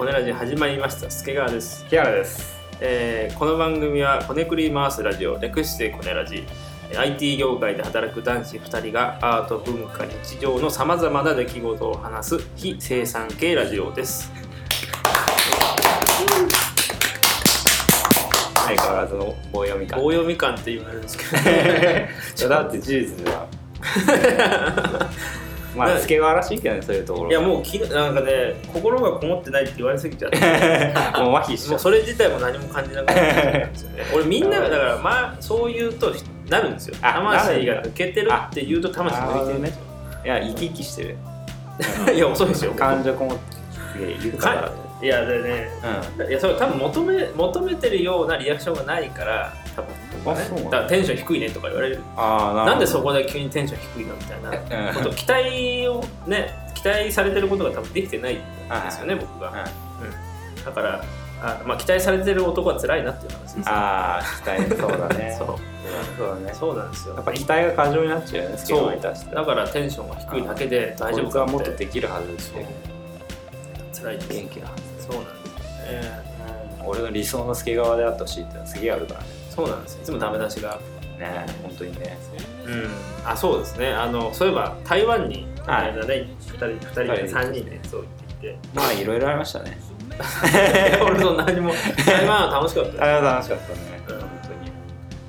コネラジ始まりました。助川です。キアラです。えーこの番組はこねくり回すラジオ略してコネラジえー IT 業界で働く男子2人がアート文化日常のさまざまな出来事を話す非生産系ラジオです相変わらずの棒読み感。棒読み感って言われるんですけど だって事実では。まあ、助川らしいけどね、そういうところ。いやもうきなんかね心がこもってないって言われすぎちゃって。もう麻痺しちゃう。もうそれ自体も何も感じなくなっちゃったんですよね。俺みんながだからまあそう言うとなるんですよ。あ魂が抜けてるって言うと魂抜いてるんですよいや、生き生きしてる。いや遅いですよ。感情こもってすげえ豊か。だかいやでねういやそれ多分求め求めてるようなリアクションがないから多分僕はねだ。だからテンション低いねとか言われる。ななんでそそこで急にテンション低いのみたいなうん。こと期待をね期待されてることが多分できてないんですよね僕が、うんうん、だからあ、まあ、期待されてる男は辛いなっていう話です。ああ、期待、そうだね。そう。そうだね。そうなんですよ。やっぱ期待が過剰になっちゃうよね、助川に対して。だからテンションが低いだけで大丈夫こいつはもっかってとできるはずですよ。辛いです。元気なはず。そうなんですよね俺の理想の助川であってほしいってのはすげえあるからね。そうなんですよいつもダメ出しがね本当にね。うんあそうですねあのそういえば台湾にはい間ね2人2人で3人でそう行ってきてまあいろいろありましたね。俺と何も台湾は楽しかったですあれは楽しかったね。うん本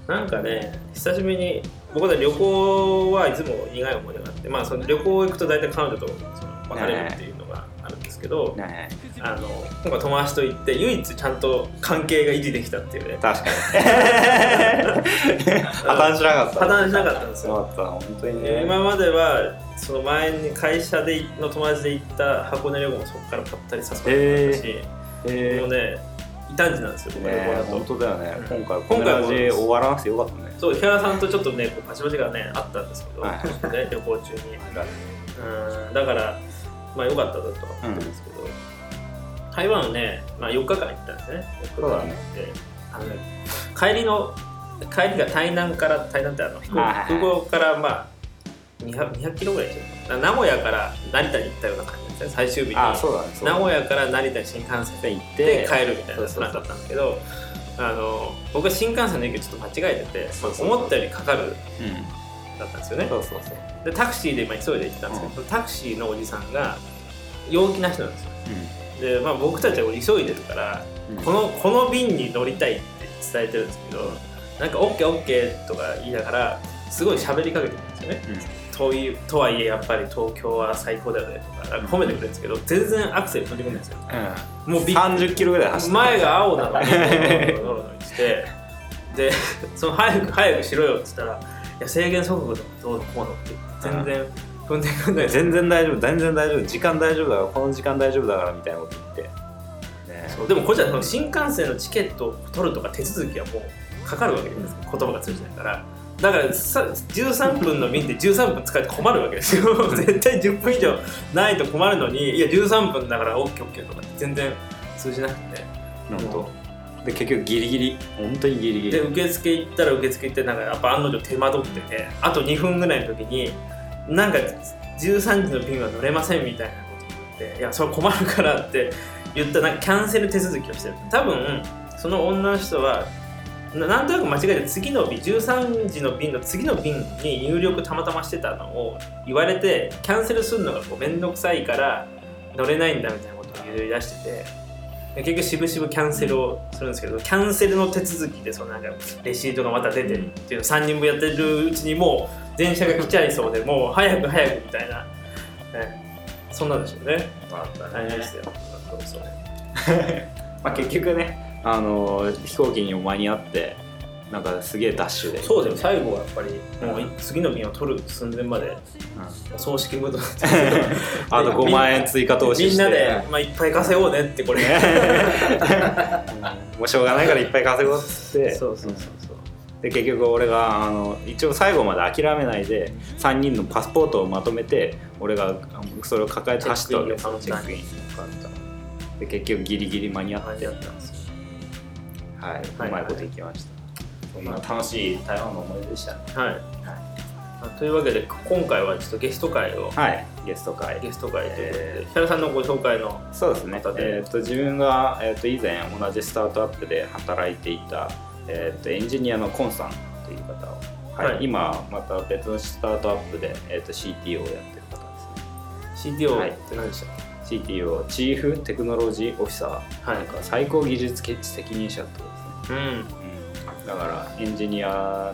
当に。なんかね久しぶりに僕は旅行はいつも苦い思い出があってまあその旅行行くと大体彼女と別れるっていうのがあるんですけど、ね。あの今回友達と行って唯一ちゃんと関係が維持できたっていうね。確かに。破綻しなかった。破綻しなかったんですよ。本当にね。今まではその前に会社での友達で行った箱根旅行もそこからぱったり誘ってもらったし、えもうね異端児なんですよね本当だよね。うん。今回、今回も終わらなくてよかったね。そう木原さんとちょっとねこうパチパチがねあったんですけど、はいね、旅行中に。うんだからまあ良かったなとは思ってるんですけど、台湾はね、まあ、4日間行ったんですね。4日間行って、あのね帰りの帰りが台南から台南ってあの飛行空港からまあ 200, 200キロぐらいですよ名古屋から成田に行ったような感じですね最終日に。ね。名古屋から成田に新幹線で行っでて、帰るみたいなプランだったんだけどあの僕は新幹線の駅をちょっと間違えてて、まあ思ったよりかかるうん。だったんですよね。そうそうそう。でタクシーで今急いで行ったんですけど、うん。タクシーのおじさんが陽気な人なんですよ。うで、まあ、僕たちは急いでるから、ん。このこの便に乗りたいって伝えてるんですけどなんか OKOK とか言いながらすごい喋りかけてるんですよね。遠いとはいえやっぱり東京は最高だよねとか褒めてくれるんですけど全然アクセル踏んでくるんですよ。うん。もうびっ30キロぐらい走って前が青なのにノロノロノロしてでその早く早くしろよって言ったら「いや制限速度どうのこうの」って全然踏ん。でくんない全然大丈夫全然大丈夫時間大丈夫だからこの時間大丈夫だからみたいなこと言って。ね。そうでもこっちはその新幹線のチケットを取るとか手続きはもうかかるわけじゃないです。か言葉が通じないから。だからさ13分の便で13分使って困るわけですよ。絶対10分以上ないと困るのにいや13分だから OKOK とか全然通じなくて。本当で結局ギリギリ本当にギリギリ。で受付行ったら受付行ってなんかやっぱ案の定手間取っててあと2分ぐらいの時になんか13時の便は乗れませんみたいなこと言っていやそれ困るからって言ったなんかキャンセル手続きをしてる。多分その女の人はなんとなく間違えて次の便13時の便の次の便に入力たまたましてたのを言われてキャンセルするのがこう面倒くさいから乗れないんだみたいなことを言い出してて結局しぶしぶキャンセルをするんですけどキャンセルの手続きでそのなんかレシートがまた出てるっていうのを3人分やってるうちにもう電車が来ちゃいそうでもう早く早くみたいな、ね、そんなんでしょうね。まあ大変でしたよ。そうそう。まあ結局ねあの飛行機にも間に合ってなんかすげえダッシュで。そうですよ最後はやっぱりもう次の便を取る寸前までうん。お葬式ムードに。なってあと5万円追加投資して。みんなで、まあ、いっぱい稼ごうねってこれ。うん。もうしょうがないからいっぱい稼ごうっつって。そうそうそうそう。で結局俺があの一応最後まで諦めないで3人のパスポートをまとめて俺がそれを抱えて走ったわけ。ですよチェックイン。で結局ギリギリ間に合って。間に合ったんですよ。はい、はい。うまいこといきました、そんな楽しい台湾の思い出でしたね。はい。まあというわけで今回はちょっとゲスト会を。はい。ゲスト会。ゲスト会ということで、えヒャラさんのご紹介のそうですね。えー、と自分が、えー、と以前同じスタートアップで働いていた、えー、とエンジニアのコンさんという方を、はい。はい。今また別のスタートアップで、えー、と CTO をやってる方ですね。CTO って何でした？っ CTO チーフテクノロジーオフィサー、はい。なんか最高技術責任者ってことですね、うん、だからエンジニア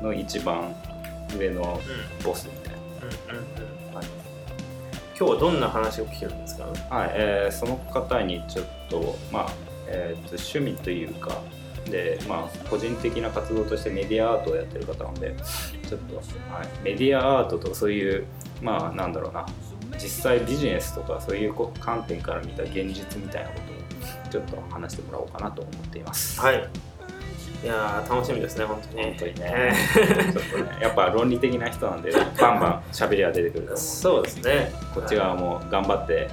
の一番上のボスみたいな、はい今日はどんな話を聞けるんですか？はいえーその方にちょっとまあ、えーと趣味というかで、まあ、個人的な活動としてメディアアートをやってる方なのでちょっと、はい、メディアアートとそういうまあなんだろうな実際ビジネスとかそういうこ観点から見た現実みたいなことをちょっと話してもらおうかなと思っています。はいいやー楽しみですね本当に。本当にね。えちょっとねやっぱ論理的な人なんでバンバン喋りは出てくるとー思う。そうですね。こっち側も頑張って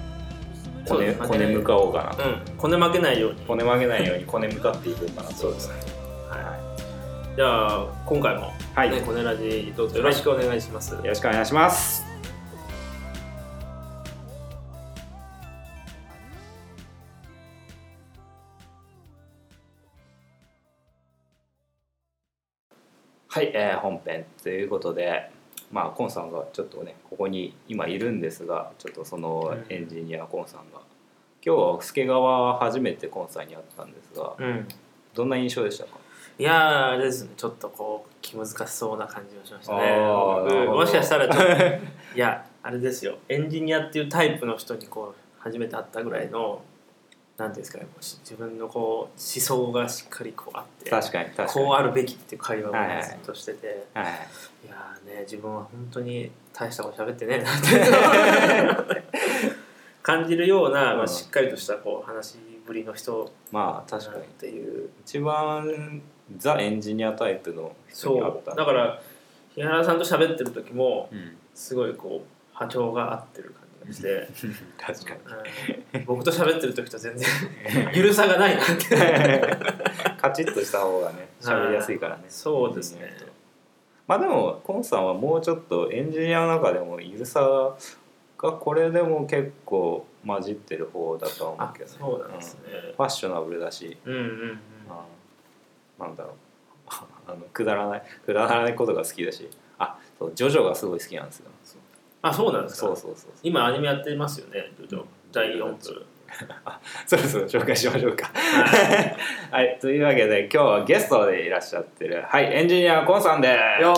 こねこね向かおうかなと。うんこね。負けないように。こね曲げないようにこね向かっていこうかなと。そうですね。はじゃあ今回も、はい。ね、コネラジどうぞよろしくお願いします、い、よろしくお願いしますはい、えー本編ということでまあコンさんがちょっとねここに今いるんですがちょっとそのうん。エンジニアコンさんが。今日は助川初めてコンさんに会ったんですがうん。どんな印象でしたか？いやーあれですねちょっとこう気難しそうな感じがしましたね。もしかしたらちょっと いやあれですよ。エンジニアっていうタイプの人にこう初めて会ったぐらいのなんていうんですかね自分のこう思想がしっかりこうあって確かに確かに。こうあるべきっていう会話をずっとしてて、はいい。やーね自分は本当に大したこと喋ってねえなって 感じるような、まあ、うん。しっかりとしたこう話しぶりの人まあ確かに。っていう。一番ザエンジニアタイプの人に会った。そう。だから日原さんと喋ってる時もうん。すごいこう波長が合ってる感して、確かうん。僕と喋ってる時と全然 ゆるさがないなって。に カチッとした方がね喋りやすいからね。そうですね。まあでもコンさんはもうちょっとエンジニアの中でもゆるさがこれでも結構混じってる方だとは思あうけどね。そうなんですね。うん。ファッショナブルだし、うんうんうん。まあなんだろう。あのくだらないくだらないことが好きだし。あそうジョジョがすごい好きなんですよあそうなんですか？そうそうそう今アニメやってますよね第4部。そろそろ紹介しましょうか。はい。はい。というわけで今日はゲストでいらっしゃってるはいエンジニアコンさんです。よ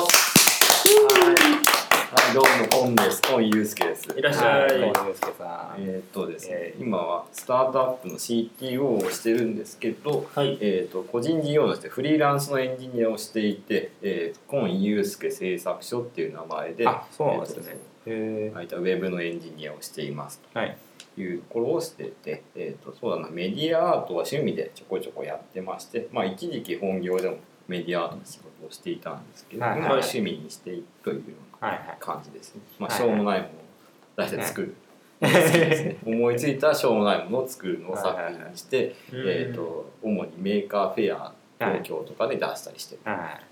はい、どうも、コンです。コンユースケです。いらっしゃい。はいコンユースケさん。えーっとですねえ、ー今はスタートアップの CTO をしてるんですけど、はい。えーっと個人事業主でフリーランスのエンジニアをしていて、えー、コンユースケ製作所っていう名前で、あそうなんですね。へえー。ウェブのエンジニアをしていますえはい。というところをしてて、えーっとそうだな、メディアアートは趣味でちょこちょこやってまして、まあ一時期本業でもメディアアートの仕事をしていたんですけど、はいはい。今は趣味にしていくというようなはいはい。感じですね。まあ、はい。しょうもないものを出して作る。好きですね思いついたしょうもないものを作るのを作品にして、えー、と主に Maker Faire 東京とかで出したりしてはい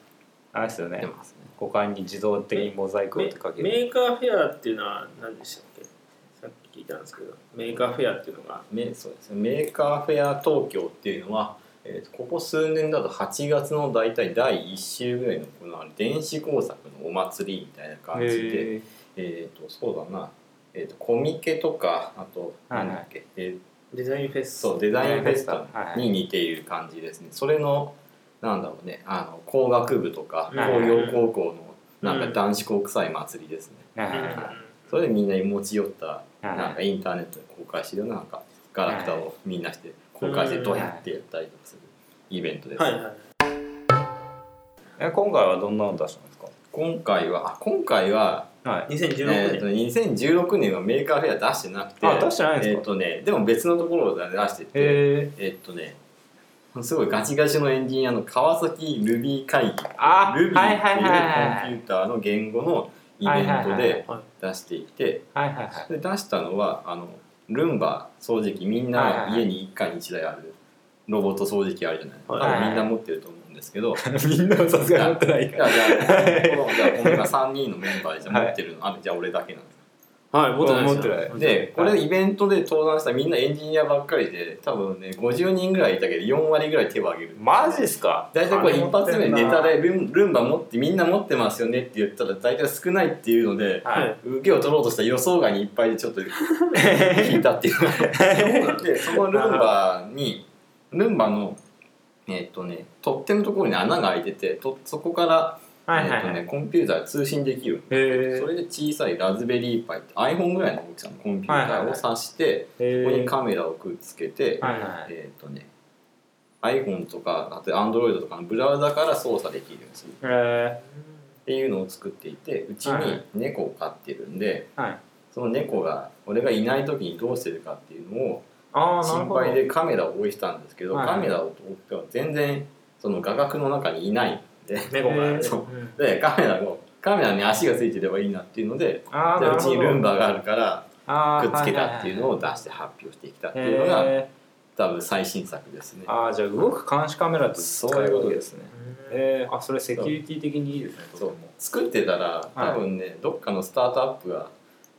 あれですよね。ますね。股間に自動的にモザイクをかけメるーカーフェアっていうのは何でしたっけ？さっき聞いたんですけど。 Maker Faire っていうのが。メそうですね。 Maker Faire 東京っていうのは、えー、とここ数年だと8月の大体第1週ぐらいの行われる電子工作のお祭りみたいな感じで、へえー、とそうだな、えー、とコミケとかあとはいはい。なんだっけ、えーデザインフェス。そうデザインフェスタはい。に似ている感じですね。それのなんだろうね。あの工学部とかうん。工業高校のなんうん。か男子校臭い祭りですね。ーはいそれでみんなに持ち寄ったはい。なんかインターネットで公開してるようななんかガラクタをみんなして公開してどうやってやったりとかするイベントです。はいはいえ今回はどんなの出したんですか？今回はあ今回ははい。2016えー、と年、2016年は Maker Faire 出してなくてあ出してないんですか？えーとね、でも別のところで出しててへええっとねすごいガチガチのエンジニアの川崎 Ruby 会議。あ Ruby っていうコンピューターの言語のイベントではい出していて。出したのはあのルンバ掃除機みんな家に1回に1台あるロボット掃除機あるじゃない、はい多分みんな持ってると思うんでですけど。みんなはさすがに持ってないから。じゃあこの今3人のメンバーでじゃあ持ってるの、あじゃあ俺だけなんですはい持ってないですよ。持ってない。でこれイベントで登壇したみんなエンジニアばっかりで多分ね50人ぐらいいたけど4割ぐらい手を挙げる。マジっすか？大体これ一発目ネタでルンルンバ持ってみんな持ってますよねって言ったら大体少ないっていうのではい。受けを取ろうとした予想外にいっぱいでちょっと引いたっていう。でそのルンバにルンバのえっとね取っ手のところに穴が開いててとそこから、はいはいはい。えっとね、コンピューターで通信できるへそれで小さいラズベリーパイって iPhone ぐらいの大きさのコンピューターを挿して、えここにカメラをくっつけて、はいはいえっ、とね iPhone とかあと Android とかのブラウザから操作できるようにすっていうのを作っていてうちに猫を飼ってるんで、はい。その猫が俺がいない時にどうしてるかっていうのを心配でカメラを置いてたんですけど、はいカメラを置いては全然その画角の中にいないんで猫が。そう。でカメラをカメラに足がついてればいいなっていうのでじゃあうちにルンババがあるからあくっつけたっていうのを出して発表してきたっていうのがへ多分最新作ですね。ー。ああじゃあ動く監視カメラと使えるわけですね。うんえー、あそれセキュリティ的にいいですねそう。も。作ってたら多分ね、どっかのスタートアップが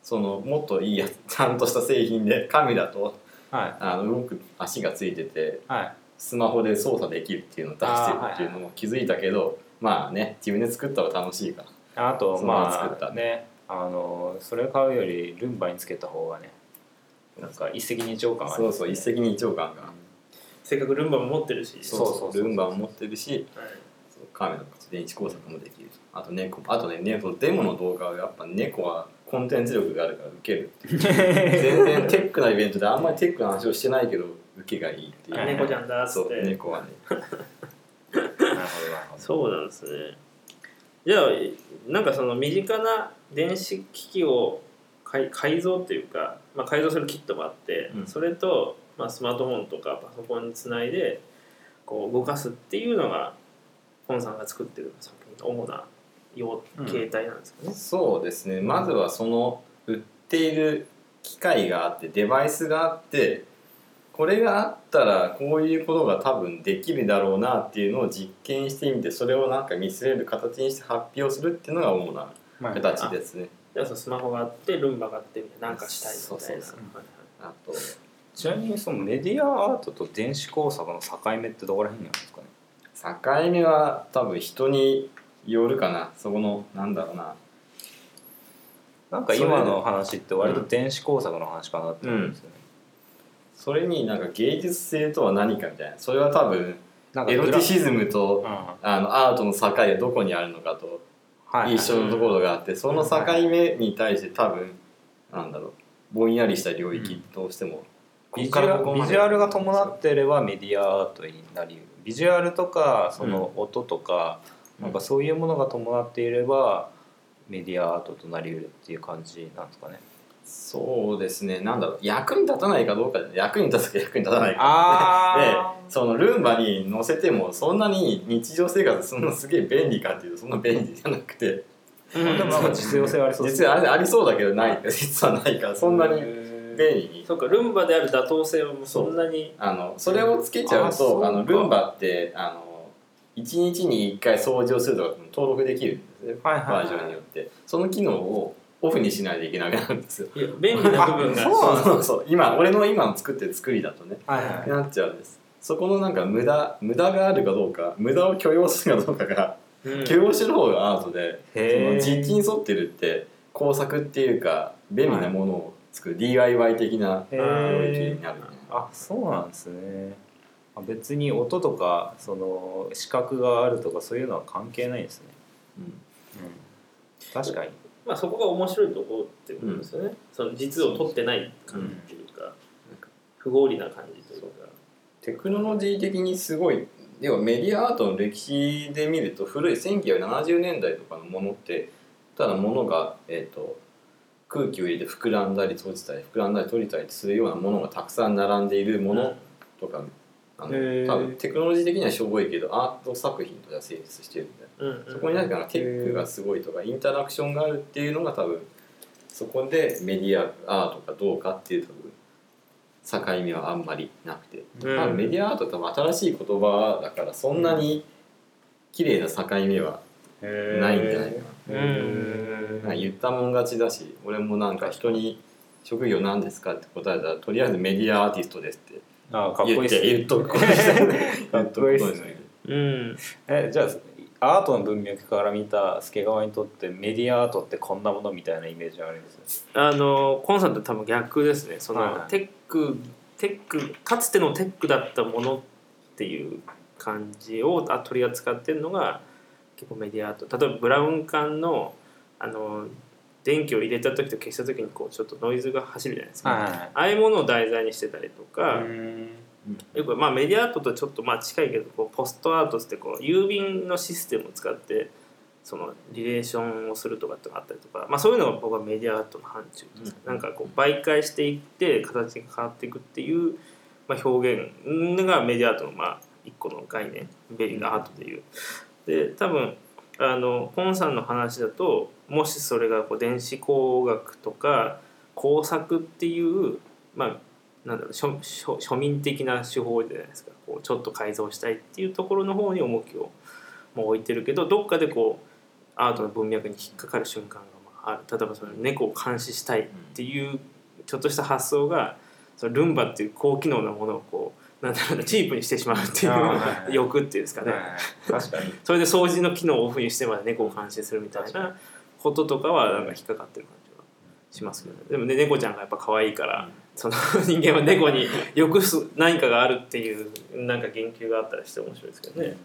そのもっといいやつちゃんとした製品でカメラとはい。あの動く足がついててはいスマホで操作できるっていうのを出してるっていうのも気づいたけど、まあね自分で作ったら楽しいから。あとままま作った。あねあのそれ買うよりルンバにつけた方がねなんか一石二鳥感ありそうそう一石二鳥感が、せっかくルンバも持ってるし。そうそうそう。そうルンバも持ってるしはい。そうカメラの電子工作もできる。あと猫。あとねねそのデモの動画はやっぱ猫はコンテンツ力があるから受けるっていう。全然テックなイベントであんまりテックな話をしてないけど受けがいいっていう、はい猫ちゃんだっつそうって猫はね。なるほどなるほど。そうなんですね。じゃあなんかその身近な電子機器を改改造というか、まあ、改造するキットがあって、うん。それと、まあ、スマートフォンとかパソコンにつないでこう動かすっていうのがポンさんが作ってる作品の主な用うん形態なんですかね、そうですね。まずはその売っている機械があってデバイスがあってこれがあったらこういうことが多分できるだろうなっていうのを実験してみてそれをなんか見せれる形にして発表するっていうのが主なはい形ですね。じゃあそのスマホがあってルンバがあってみたいななんかしたいみたいな。そうそうそう。はいあとちなみにそのメディアアートと電子工作の境目ってどこら辺にあるんですかね。境目は多分人によるかな。そこのなんだろうな。なんか今の話って割と電子工作の話かなって思うんですよね、それになんか芸術性とは何かみたいな。それは多分エロティシズムとうん。あのアートの境がどこにあるのかとはい一緒のところがあってその境目に対して多分なんだろうぼんやりした領域どうしてもビジュアルが伴ってればメディアアートになりうるビジュアルとかその音とか、なんかそういうものが伴っていればメディアアートとなりうるっていう感じなんですかねそうですね。なんだろう。役に立たないかどうか。で役に立つか役に立たないか。あ でそのルンバに乗せてもそんなに日常生活そんなすげえ便利かっていうとそんな便利じゃなくて。うん。でもなんか実用性ありそうです実はありそうだけどない。実はないからそんなに便利に。そうかルンバである妥当性はもうそんなに。あのそれをつけちゃうとあのルンバってあの1日に1回掃除をするとか登録できるんですね。はいはいはい。バージョンによって。その機能をオフにしないといけなくなるんですよ。いや便利な部分が。あそうそうそう。そう今俺の今の作ってる作りだとね。はいはいなっちゃうんですそこのなんか無駄無駄があるかどうか無駄を許容するかどうかがうん。許容してる方がアートでその実地に沿ってるって工作っていうか便利なものを作る DIY 的なへ領ー域になるねあそうなんですね。あ別に音とかその視覚があるとかそういうのは関係ないんですね、うん。うん、確かにまあそこが面白いところってことですよね、その実を取ってない感じっていうか、不合理な感じというか。テクノロジー的にすごい要はメディアアートの歴史で見ると古い1970年代とかのものってただものが、えー、と空気を入れて膨らんだり閉じたり膨らんだり閉じたりするようなものがたくさん並んでいるものとか、あの多分テクノロジー的にはしょぼいけどアート作品としては成立してるんだようんうん。そこになんかテックがすごいとかインタラクションがあるっていうのが多分そこでメディアアートかどうかっていう多分境目はあんまりなくて。うん。多分メディアアートって多分新しい言葉だからそんなに綺麗な境目はないんじゃないかうな。言ったもん勝ちだし俺もなんか人に「職業何ですか?」って答えたらとりあえずメディアアーティストですってあかっこいいす言っとくことですねかっこいいっすね。うん。えじゃあアートの文脈から見た助川にとってメディアアートってこんなものみたいなイメージがあるんです？あのコンサート多分逆ですね。その、はい。はいテックテックかつてのテックだったものっていう感じをあ取り扱ってるのが結構メディアアート。例えばブラウン管のあの電気を入れた時と消した時にこうちょっとノイズが走るじゃないですか、はいああいうものを題材にしてたりとか、うん。よくまあメディアアートとちょっとまあ近いけどこうポストアートってこう郵便のシステムを使ってそのリレーションをするとかってのがあったりとか、まあ、そういうのが僕はメディアアートの範疇です、なんかこう媒介していって形が変わっていくっていう、まあ、表現がメディアアートのまあ一個の概念ベリーがアートでいう。で多分あのポンさんの話だともしそれがこう電子工学とか工作っていうまあなんだろう庶庶民的な手法じゃないですか。こうちょっと改造したいっていうところの方に重きをもう置いてるけどどっかでこうアートの文脈に引っかかる瞬間がある。例えばその猫を監視したいっていうちょっとした発想がそのルンバっていう高機能なものをこうなんだろうなチープにしてしまうっていうはいはい。欲っていうんですかね、はい。確かに。それで掃除の機能をオフにしてまで猫を監視するみたいなこととかはなんか引っかかってる感じはしますけどね。でもね猫ちゃんがやっぱ可愛いから、その人間は猫に良くす何かがあるっていうなんか言及があったりして面白いですけどね。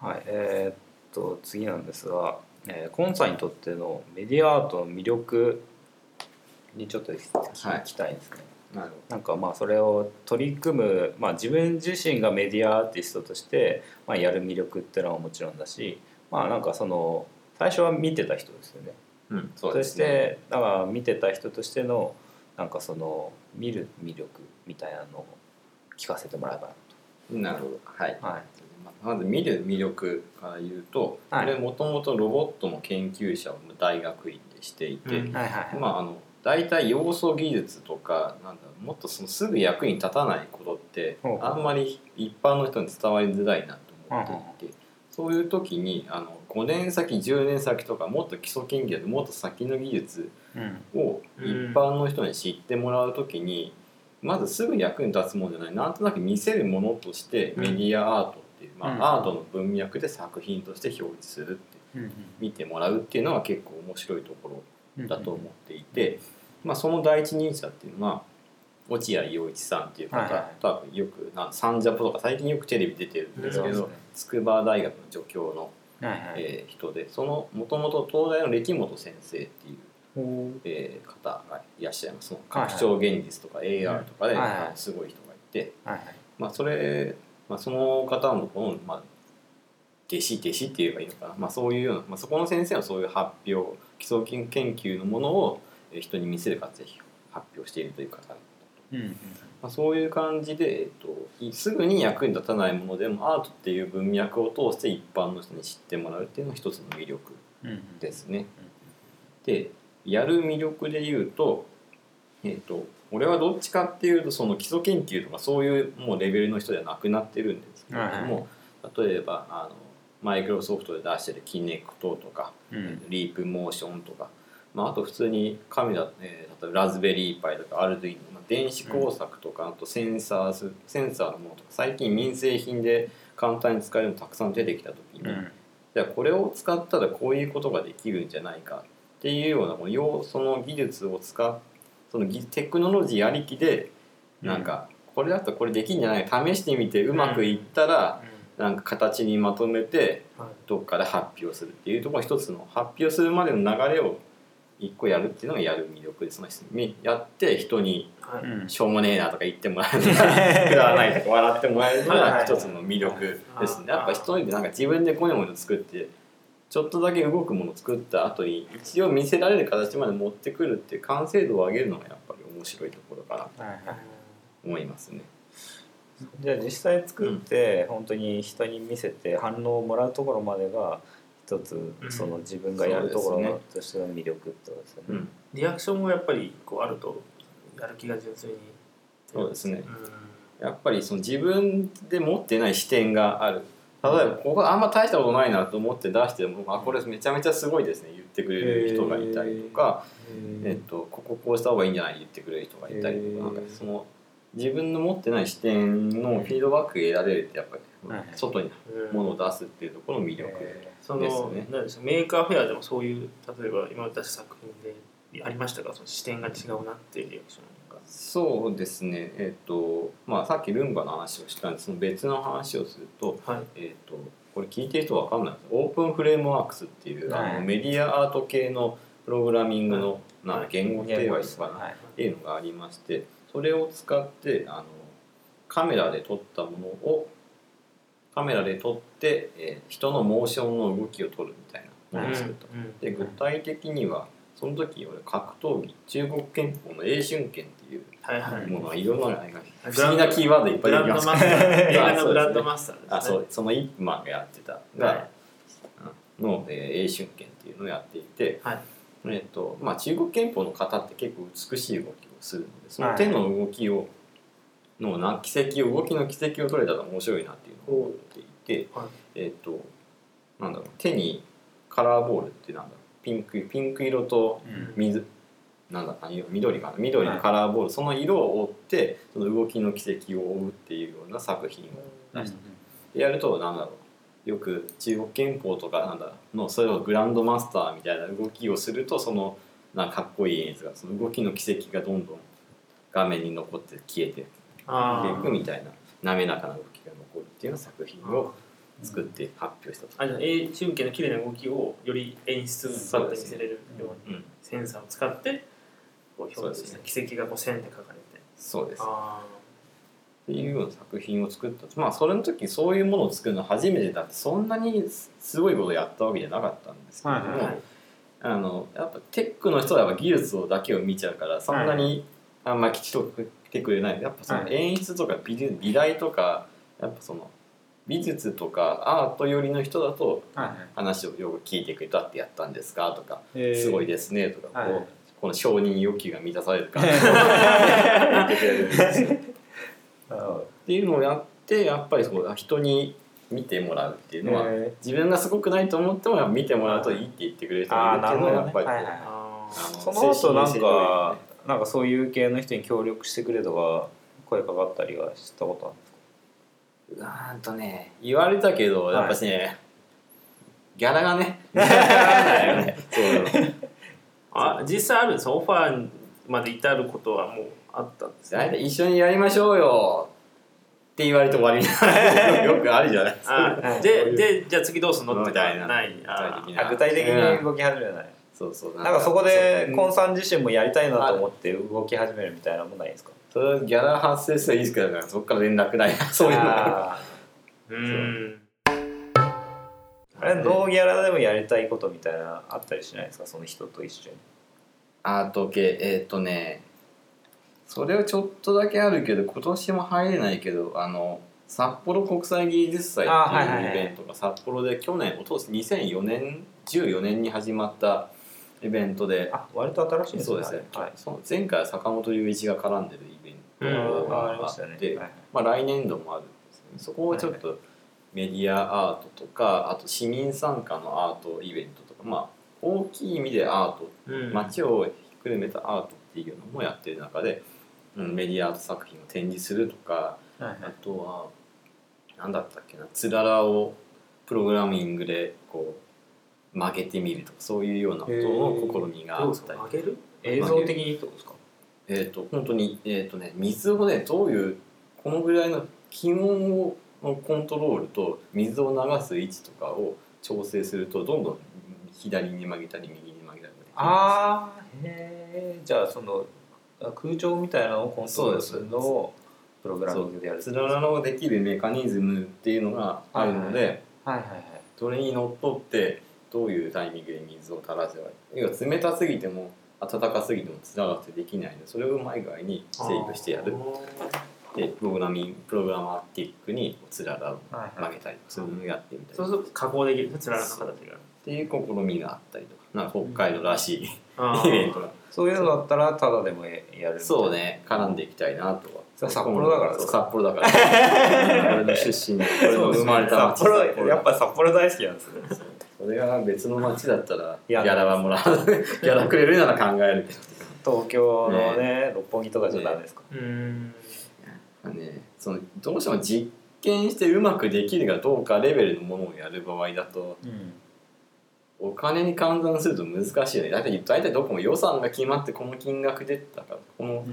はいえーっと次なんですが、えー、コンさんにとってのメディアアートの魅力にちょっと聞きたいですね、なるほなんかまあそれを取り組む、まあ、自分自身がメディアアーティストとして、まあ、やる魅力っていうのはもちろんだしまあなんかその最初は見てた人ですよね。ど、うん、そそうしですね。てだから見てた人としてのなんかその見る魅力みたいなのを聞かせてもらえばなるほど。はい。はい。まず見る魅力から言うと、はい。これもともとロボットの研究者を大学院でしていて、うん。はいはい。まああの大体要素技術とかなんだろうもっとそのすぐ役に立たないことってあんまり一般の人に伝わりづらいなと思っていて、そういう時にあの5年先10年先とかもっと基礎研究でもっと先の技術うん。を一般の人に知ってもらう時に、まずすぐ役に立つものじゃない。なんとなく見せるものとしてメディアアートっていう、まうん。あ、アートの文脈で作品として表示するってうん見てもらうっていうのは結構面白いところうんだと思っていて、まあ、その第一人者っていうのは落合陽一さんっていう方、はいはい。多分よくなんサンジャポとか最近よくテレビ出てるんですけどね。筑波大学の助教の、はいはい。えー人でそのもともと東大の歴本先生っていう、えー方がいらっしゃいます。拡張現実とか AR とかで、はいはい。すごい人がいて、はいはい。まあ、それ、まあ、その方のこの、まあ、弟子弟子って言えばいいのかな、まあ、そういうような、まあ、そこの先生はそういう発表基礎研究のものをえー人に見せる活を発表しているという方うんうん。まあ、そういう感じで、えっと、いすぐに役に立たないものでもアートっていう文脈を通して一般の人に知ってもらうっていうのが一つの魅力ですね。でやる魅力で言うと,、えー、と俺はどっちかっていうとその基礎研究とかそういうもうレベルの人ではなくなってるんですけれども、例えばあのマイクロソフトで出してるキネクトとか、うん。リープモーションとか、まあ、あと普通にカメラ、えー例えばラズベリーパイとかアルドゥイノ、まあ、電子工作とか、あとセンサーズセンサーのものとか最近民生品で簡単に使えるのたくさん出てきた時に、うん。じゃあこれを使ったらこういうことができるんじゃないかっていうようなこの要その技術を使うその技テクノロジーありきでなんかこれだったらこれできるんじゃないか試してみてうまくいったらなんか形にまとめてはい。どっかで発表するっていうところが一つの発表するまでの流れを一個やるっていうのがやる魅力ですそのやって人にしょうもねえなとか言ってもらえるのがくだらないとか笑ってもらえるのが一つの魅力ですね。やっぱ一人でなんか自分でこういうもの作ってちょっとだけ動くものを作った後に一応見せられる形まで持ってくるっていう完成度を上げるのがやっぱり面白いところかなと思いますね。じゃあ実際作って本当に人に見せて反応をもらうところまでが一つうん。その自分がやるところとしての魅力ってことですよね。うん、リアクションもやっぱりこうあるとやる気が純粋にそうですね。うん。やっぱりその自分で持ってない視点がある。例えばここあんま大したことないなと思って出してもあこれめちゃめちゃすごいですね言ってくれる人がいたりとか、えっと、こここうした方がいいんじゃない言ってくれる人がいたりとかなんかその自分の持ってない視点のフィードバックが得られるってやっぱりはい外にうんものを出すっていうところの魅力。その、ですね。なんでしょう Maker Faire でもそういう例えば今出した作品でありましたか？その視点が違うなっていうリアクションが。そうですね、えっとまあ、さっきルンバの話をしたんですその別の話をすると,、はい。えっとこれ聞いてる人わかんないです。オープンフレームワークスっていう、あはい。のメディアアート系のプログラミングの、なんか言語って言えばいいのかな、はい。っていうのがありましてそれを使ってあのカメラで撮ったものをカメラで撮って、えー人のモーションの動きを撮るみたいなものを作った。うん。で具体的にはその時俺格闘技中国憲法の英春拳っていうはいはい。ものがいろんなのが不グラン思議なキーワードいっぱグい出てきます映画のあそうですね。グランドマスターですね。あそう。そのイップマンがやってたが、はい。うんの、えー、英春拳っていうのをやっていて、はい。えっとまあ、中国憲法の方って結構美しい動きをするのでその手の動きを、のな軌跡を動きの軌跡を取れたら面白いなっていうのを思っていて、はい。えっとなんだろう手にカラーボールってなんだろうピンクピンク色と水なんだあ色緑かな緑のカラーボール、その色を追ってその動きの軌跡を追うっていうような作品を出してやるとなんだろうよく中国憲法とかなんだのそれをグランドマスターみたいな動きをするとそのなんかかっこいい演出がその動きの軌跡がどんどん画面に残って消えていあくみたいな滑らかな動きが残るっていうような作品を作って発表したと。あじゃあ英春拳の綺麗な動きをより演出されて見せれるようにうん、センサーを使ってこう表示そうした軌跡がこう線で書かれて。そうです。あっていうような作品を作った。まあそれの時そういうものを作るのは初めてだってそんなにすごいことをやったわけじゃなかったんですけども、はいあはい。あのやっぱテックの人はやっぱ技術をだけを見ちゃうからそんなにあんまりきちっと来てくれない。やっぱそのはい。演出とか美術美大とかやっぱその美術とかアート寄りの人だと話をよく聞いてくれたってやったんですかとかすごいですねとかこう、はい。この承認欲求が満たされるか ってくれるんですよ。っていうのをやってやっぱりそう人に見てもらうっていうのは、自分がすごくないと思っても見てもらうといいって言ってくれる人がいるっていうのはやっぱりその後なんかなんかそういう系の人に協力してくれとか声かかったりはしたことあるんですか？うーんとね言われたけどはい。やっぱしね、ギャラがね。あ実際あるんですか？オファーまで至ることはもうあったんです大体一緒にやりましょうよ。って言われて終わりよくあるじゃないですか。あはいででじゃあ次どうすんの？ってみたいなない具体的に動き始めないそうそう。なんかそこでコンさん自身もやりたいなと思って動き始めるみたいなもんないですか？それはギャラ発生したらいいですけどそこから連絡ないな。そういうの。うん。ーあれノーギャラでもやりたいことみたいなあったりしないですか？その人と一緒に。アート系えーっ、とね。それはちょっとだけあるけど今年も入れないけどあの札幌国際芸術祭あってはいうイベントが札幌で去年おととし2004年14年に始まったイベントで。あ割と新しいですそうですね、はい。その前回は坂本龍一が絡んでるイベントうん。があありましたね。あって、はい。まあ、来年度もあるんですよね。そこをちょっとメディアアートとかあと市民参加のアートイベントとかまあ大きい意味でアートうん。街をひっくるめたアートっていうのもやってる中で、うん、メディアアート作品を展示するとかはいはい。あとは何だったっけなつららをプログラミングでこう曲げてみるとかそういうようなことの試みがあったりか？上げる？映像的にってことですか？えっ、と本当にえっ、とね水をねどういうこのぐらいの気温をのコントロールと水を流す位置とかを調整するとどんどん左に曲げたり右に曲げたりああへえじゃあそのあ空調みたいなのをコントロールするのをプログラミングでやるつららのできるメカニズムっていうのがあるので、はいはいはい。それにのっとってどういうタイミングで水を垂らせばいい？要は冷たすぎても暖かすぎてもつながってできないのでそれをうまい具合に制御してやる。でプログラミングプログラマティックにつららを曲げたりそういうのをやってみたりそうすると加工できるつららの形が。っていう試みがあったりとかなんか北海道らしい イベントが。そういうのだったらただでもやるそうね絡んでいきたいなとは。札幌だから札幌だから。俺の出身で俺の生まれた町札幌やっぱ札幌大好きなんですねそれが別の町だったらギャラはもらう。ギャラくれるなら考えるけ東京のね六本木とかじゃダメですか？うん。どねそのどうしても実験してうまくできるかどうかレベルのものをやる場合だとお金に換算すると難しいよね。大体大体どこも予算が決まってこの金額でだからこの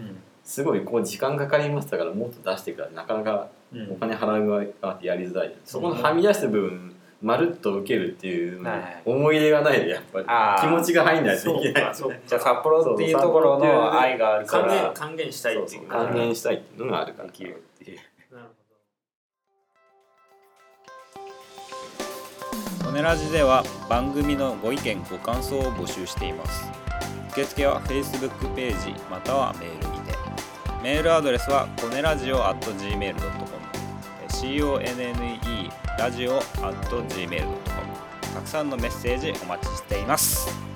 すごいこう時間かかりましたからもっと出してからなかなかお金払う側がやりづらい。そこのはみ出した部分まるっと受けるっていうはい思い入れがないでやっぱり。気持ちが入んないといけないじゃあ札幌っていうところの愛があるか還元ら還元したいっていう還元したいっていうのがあるから。できるっていうソネラジでは番組のご意見ご感想を募集しています。受付は Facebook ページまたはメールにて。メールアドレスはコネラジオ at gmail.com CONNE ラジオ gmail.com たくさんのメッセージお待ちしています。